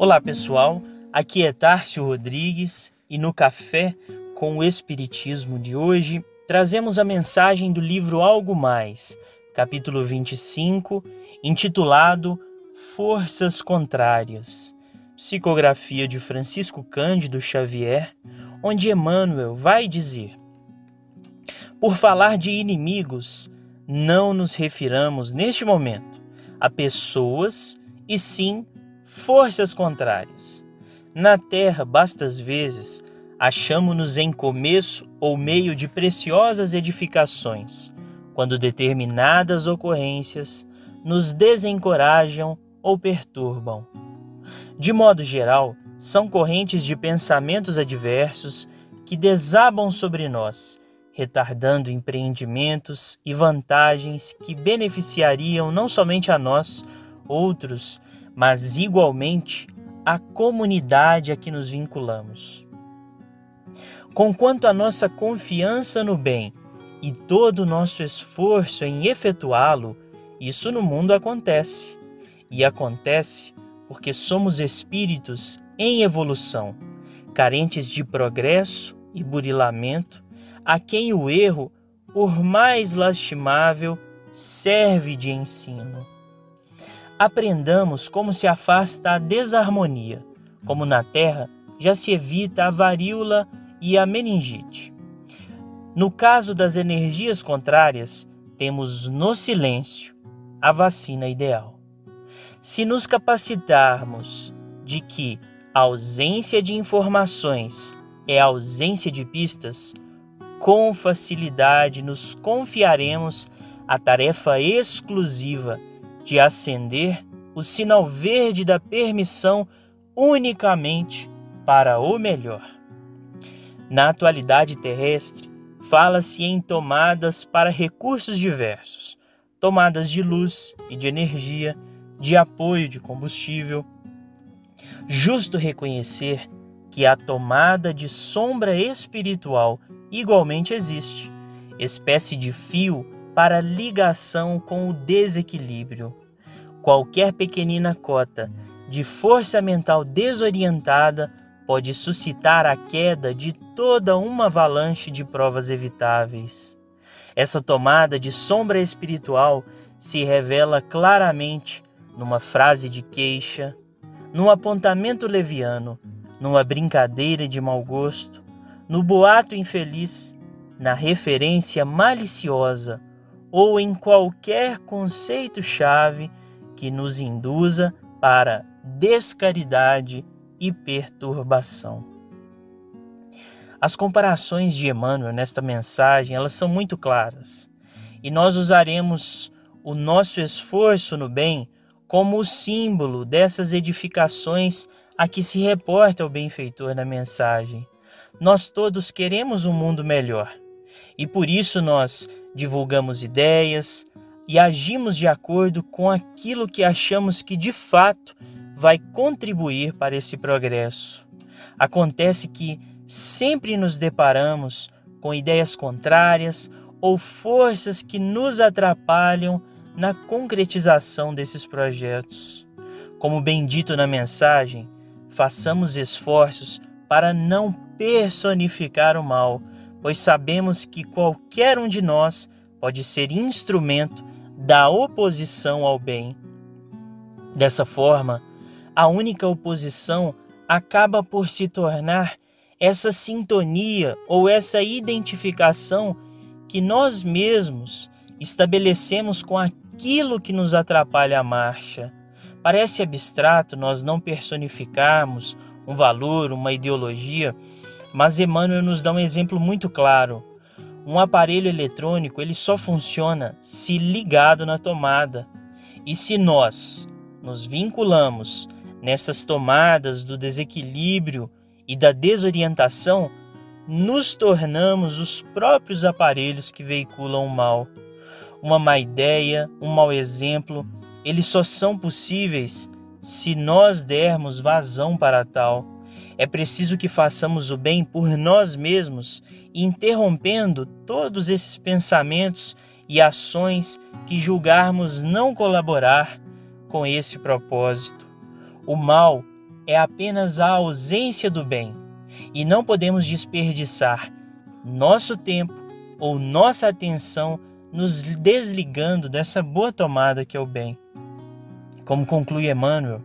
Olá pessoal, aqui é Tárcio Rodrigues e no Café com o Espiritismo de hoje trazemos a mensagem do livro Algo Mais, capítulo 25, intitulado Forças Contrárias, psicografia de Francisco Cândido Xavier, onde Emmanuel vai dizer: Por falar de inimigos, não nos refiramos neste momento a pessoas e sim forças contrárias. Na terra, bastas vezes, achamo-nos em começo ou meio de preciosas edificações, quando determinadas ocorrências nos desencorajam ou perturbam. De modo geral, são correntes de pensamentos adversos que desabam sobre nós, retardando empreendimentos e vantagens que beneficiariam não somente a nós, outros mas igualmente a comunidade a que nos vinculamos. Conquanto a nossa confiança no bem e todo o nosso esforço em efetuá-lo, isso no mundo acontece. E acontece porque somos espíritos em evolução, carentes de progresso e burilamento, a quem o erro, por mais lastimável, serve de ensino aprendamos como se afasta a desarmonia, como na terra já se evita a varíola e a meningite. No caso das energias contrárias, temos no silêncio a vacina ideal. Se nos capacitarmos de que a ausência de informações é ausência de pistas, com facilidade nos confiaremos a tarefa exclusiva de acender o sinal verde da permissão unicamente para o melhor. Na atualidade terrestre, fala-se em tomadas para recursos diversos, tomadas de luz e de energia, de apoio de combustível. Justo reconhecer que a tomada de sombra espiritual igualmente existe, espécie de fio para ligação com o desequilíbrio. Qualquer pequenina cota de força mental desorientada pode suscitar a queda de toda uma avalanche de provas evitáveis. Essa tomada de sombra espiritual se revela claramente numa frase de queixa, num apontamento leviano, numa brincadeira de mau gosto, no boato infeliz, na referência maliciosa ou em qualquer conceito-chave que nos induza para descaridade e perturbação. As comparações de Emmanuel nesta mensagem, elas são muito claras. E nós usaremos o nosso esforço no bem como o símbolo dessas edificações a que se reporta o benfeitor na mensagem. Nós todos queremos um mundo melhor. E por isso nós divulgamos ideias e agimos de acordo com aquilo que achamos que de fato vai contribuir para esse progresso. Acontece que sempre nos deparamos com ideias contrárias ou forças que nos atrapalham na concretização desses projetos. Como bem dito na mensagem, façamos esforços para não personificar o mal, pois sabemos que qualquer um de nós pode ser instrumento da oposição ao bem. Dessa forma, a única oposição acaba por se tornar essa sintonia ou essa identificação que nós mesmos estabelecemos com aquilo que nos atrapalha a marcha. Parece abstrato nós não personificarmos um valor, uma ideologia, mas Emmanuel nos dá um exemplo muito claro. Um aparelho eletrônico ele só funciona se ligado na tomada. E se nós nos vinculamos nessas tomadas do desequilíbrio e da desorientação, nos tornamos os próprios aparelhos que veiculam o mal. Uma má ideia, um mau exemplo, eles só são possíveis se nós dermos vazão para tal. É preciso que façamos o bem por nós mesmos, interrompendo todos esses pensamentos e ações que julgarmos não colaborar com esse propósito. O mal é apenas a ausência do bem e não podemos desperdiçar nosso tempo ou nossa atenção nos desligando dessa boa tomada que é o bem. Como conclui Emmanuel,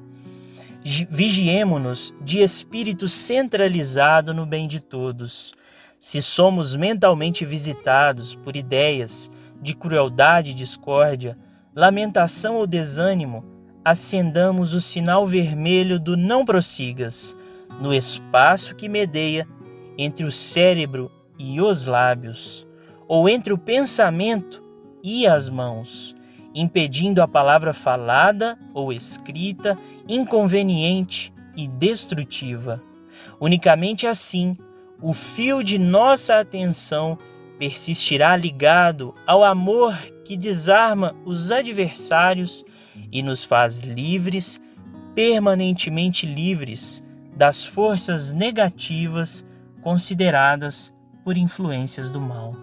vigiemo-nos de espírito centralizado no bem de todos. Se somos mentalmente visitados por ideias de crueldade e discórdia, lamentação ou desânimo, acendamos o sinal vermelho do não prossigas, no espaço que medeia entre o cérebro e os lábios, ou entre o pensamento e as mãos, impedindo a palavra falada ou escrita inconveniente e destrutiva. Unicamente assim, o fio de nossa atenção persistirá ligado ao amor que desarma os adversários e nos faz livres, permanentemente livres das forças negativas consideradas por influências do mal.